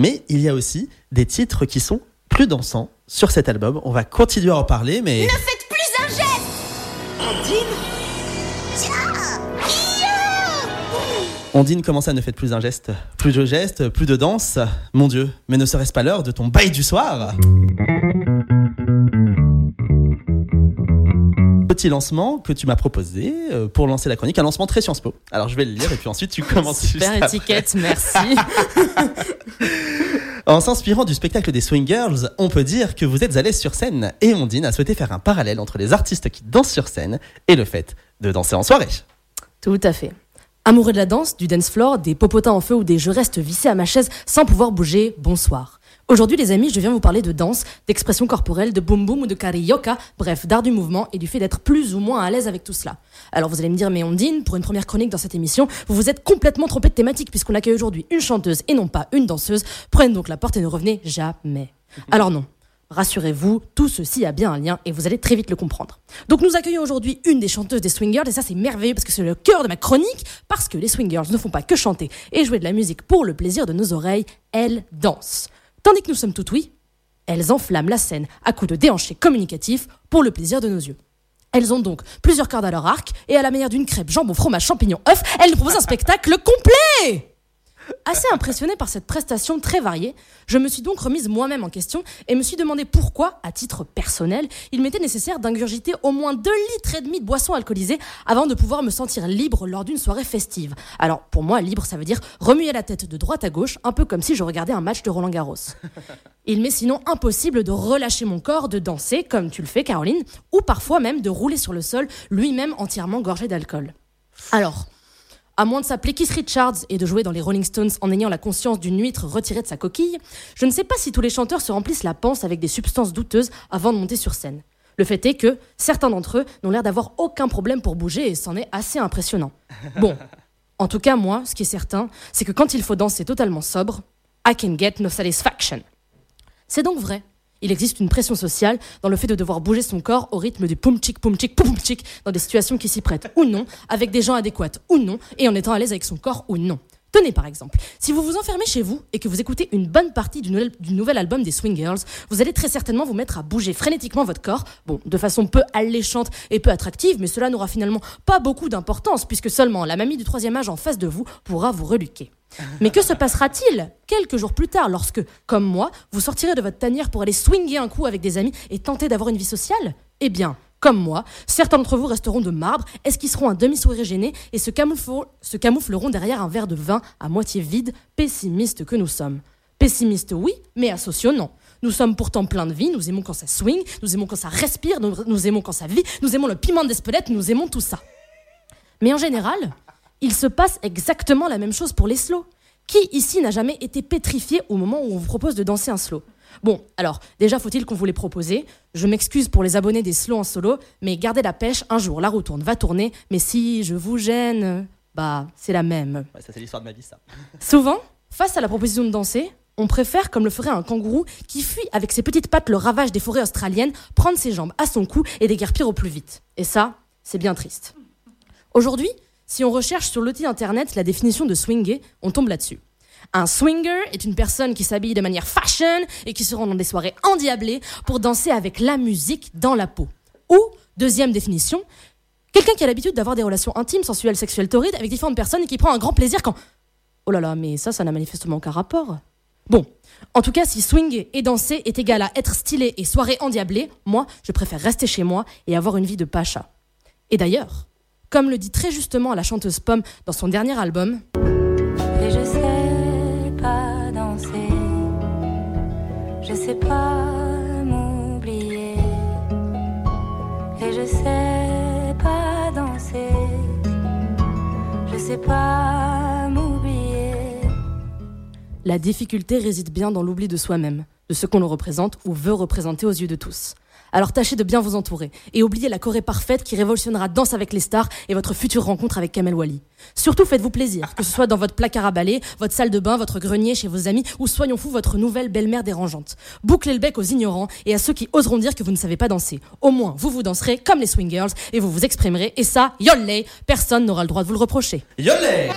Mais il y a aussi des titres qui sont plus dansants sur cet album. On va continuer à en parler, mais... Ne faites plus un geste! Ondine? Ondine, comment ça ne fait plus un geste? Plus de gestes, plus de danse? Mon Dieu, mais ne serait-ce pas l'heure de ton bail du soir? Petit lancement que tu m'as proposé euh, pour lancer la chronique, un lancement très Sciences Po. Alors je vais le lire et puis ensuite tu commences. Super juste après. étiquette, merci. En s'inspirant du spectacle des Swing Girls, on peut dire que vous êtes à l'aise sur scène et Ondine a souhaité faire un parallèle entre les artistes qui dansent sur scène et le fait de danser en soirée. Tout à fait. Amoureux de la danse, du dance floor, des popotins en feu ou des je reste vissé à ma chaise sans pouvoir bouger, bonsoir. Aujourd'hui les amis, je viens vous parler de danse, d'expression corporelle, de boom boom ou de carioca, bref, d'art du mouvement et du fait d'être plus ou moins à l'aise avec tout cela. Alors vous allez me dire, mais Ondine, pour une première chronique dans cette émission, vous vous êtes complètement trompé de thématique puisqu'on accueille aujourd'hui une chanteuse et non pas une danseuse. Prenez donc la porte et ne revenez jamais. Alors non, Rassurez-vous, tout ceci a bien un lien et vous allez très vite le comprendre. Donc nous accueillons aujourd'hui une des chanteuses des Swing Girls et ça c'est merveilleux parce que c'est le cœur de ma chronique parce que les Swing Girls ne font pas que chanter et jouer de la musique pour le plaisir de nos oreilles, elles dansent. Tandis que nous sommes toutes elles enflamment la scène à coups de déhanchés communicatifs pour le plaisir de nos yeux. Elles ont donc plusieurs cordes à leur arc et à la manière d'une crêpe jambon fromage champignon œuf, elles nous proposent un spectacle complet Assez impressionnée par cette prestation très variée, je me suis donc remise moi-même en question et me suis demandé pourquoi, à titre personnel, il m'était nécessaire d'ingurgiter au moins 2 litres et demi de boissons alcoolisées avant de pouvoir me sentir libre lors d'une soirée festive. Alors, pour moi, libre, ça veut dire remuer la tête de droite à gauche, un peu comme si je regardais un match de Roland Garros. Il m'est sinon impossible de relâcher mon corps, de danser, comme tu le fais, Caroline, ou parfois même de rouler sur le sol, lui-même entièrement gorgé d'alcool. Alors, à moins de s'appeler Keith Richards et de jouer dans les Rolling Stones en ayant la conscience d'une huître retirée de sa coquille, je ne sais pas si tous les chanteurs se remplissent la panse avec des substances douteuses avant de monter sur scène. Le fait est que certains d'entre eux n'ont l'air d'avoir aucun problème pour bouger et c'en est assez impressionnant. Bon, en tout cas, moi, ce qui est certain, c'est que quand il faut danser totalement sobre, I can get no satisfaction. C'est donc vrai. Il existe une pression sociale dans le fait de devoir bouger son corps au rythme du poum chic poum chic poum chic dans des situations qui s'y prêtent ou non, avec des gens adéquats ou non, et en étant à l'aise avec son corps ou non. Tenez par exemple, si vous vous enfermez chez vous et que vous écoutez une bonne partie du nouvel, du nouvel album des Swing Girls, vous allez très certainement vous mettre à bouger frénétiquement votre corps, bon, de façon peu alléchante et peu attractive, mais cela n'aura finalement pas beaucoup d'importance puisque seulement la mamie du troisième âge en face de vous pourra vous reluquer. Mais que se passera-t-il quelques jours plus tard lorsque, comme moi, vous sortirez de votre tanière pour aller swinger un coup avec des amis et tenter d'avoir une vie sociale? Eh bien, comme moi, certains d'entre vous resteront de marbre, esquisseront un demi-sourire gêné et se, camoufleront- derrière un verre de vin à moitié vide, pessimistes que nous sommes. Pessimistes, oui, mais asociaux, non. Nous sommes pourtant pleins de vie, nous aimons quand ça swing, nous aimons quand ça respire, nous, nous aimons quand ça vit, nous aimons le piment d'Espelette, nous aimons tout ça. Mais en général, il se passe exactement la même chose pour les slows. Qui ici n'a jamais été pétrifié au moment où on vous propose de danser un slow Bon, alors, déjà faut-il qu'on vous les propose? Je m'excuse pour les abonnés des slows en solo, mais gardez la pêche, un jour la roue tourne, va tourner, mais si je vous gêne, bah, c'est la même. Ouais, ça c'est l'histoire de ma vie ça. Souvent, face à la proposition de danser, on préfère, comme le ferait un kangourou qui fuit avec ses petites pattes le ravage des forêts australiennes, prendre ses jambes à son cou et déguerpir au plus vite. Et ça, c'est bien triste. Aujourd'hui, si on recherche sur l'outil internet la définition de swinger, on tombe là-dessus. Un swinger est une personne qui s'habille de manière fashion et qui se rend dans des soirées endiablées pour danser avec la musique dans la peau. Ou, deuxième définition, quelqu'un qui a l'habitude d'avoir des relations intimes, sensuelles, sexuelles, torrides avec différentes personnes et qui prend un grand plaisir quand... Oh là là, mais ça, ça n'a manifestement aucun rapport. Bon, en tout cas, si swinger et danser est égal à être stylé et soirée endiablée, moi, je préfère rester chez moi et avoir une vie de pacha. Et d'ailleurs, comme le dit très justement la chanteuse Pomme dans son dernier album, Et je sais pas danser, je sais pas m'oublier. Et je sais pas danser, je sais pas m'oublier. La difficulté réside bien dans l'oubli de soi-même, de ce qu'on le représente ou veut représenter aux yeux de tous. Alors tâchez de bien vous entourer et oubliez la Corée parfaite qui révolutionnera Danse avec les stars et votre future rencontre avec Kamel Wally. Surtout faites-vous plaisir, que ce soit dans votre placard à balai, votre salle de bain, votre grenier chez vos amis ou soyons fous votre nouvelle belle-mère dérangeante. Bouclez le bec aux ignorants et à ceux qui oseront dire que vous ne savez pas danser. Au moins, vous vous danserez comme les swing girls et vous vous exprimerez et ça, yollay, personne n'aura le droit de vous le reprocher. Yolé